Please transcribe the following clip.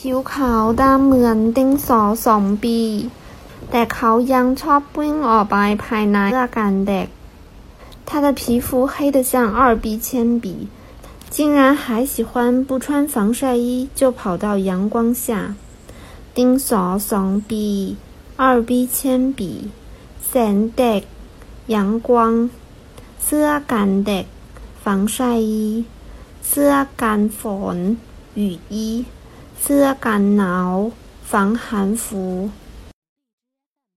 ผิวขาวดำเหมือนดินสอสองปี แต่เขายังชอบวิ่งออกไปภายในเสื้อกันแดด他的皮肤黑得像二 B 铅笔，竟然还喜欢不穿防晒衣就跑到阳光下。丁所怂比二 B 铅笔แสงแดด阳光เสื้อกันแดด防晒衣เสื้อกันฝน雨衣 遮干挠防寒服